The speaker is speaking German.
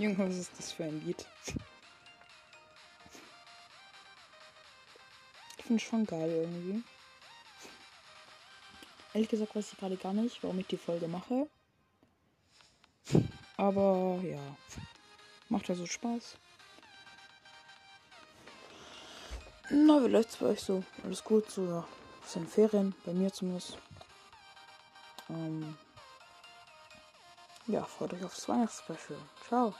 Junge, was ist das für ein Lied? Ich finde schon geil irgendwie. Ehrlich gesagt weiß ich gerade gar nicht, warum ich die Folge mache. Aber ja, macht ja so Spaß. Na, wie läuft's bei euch so? Alles gut, so ja. Sind Ferien, bei mir zumindest. Ähm, ja, freut euch aufs Weihnachtsspecial. Ciao.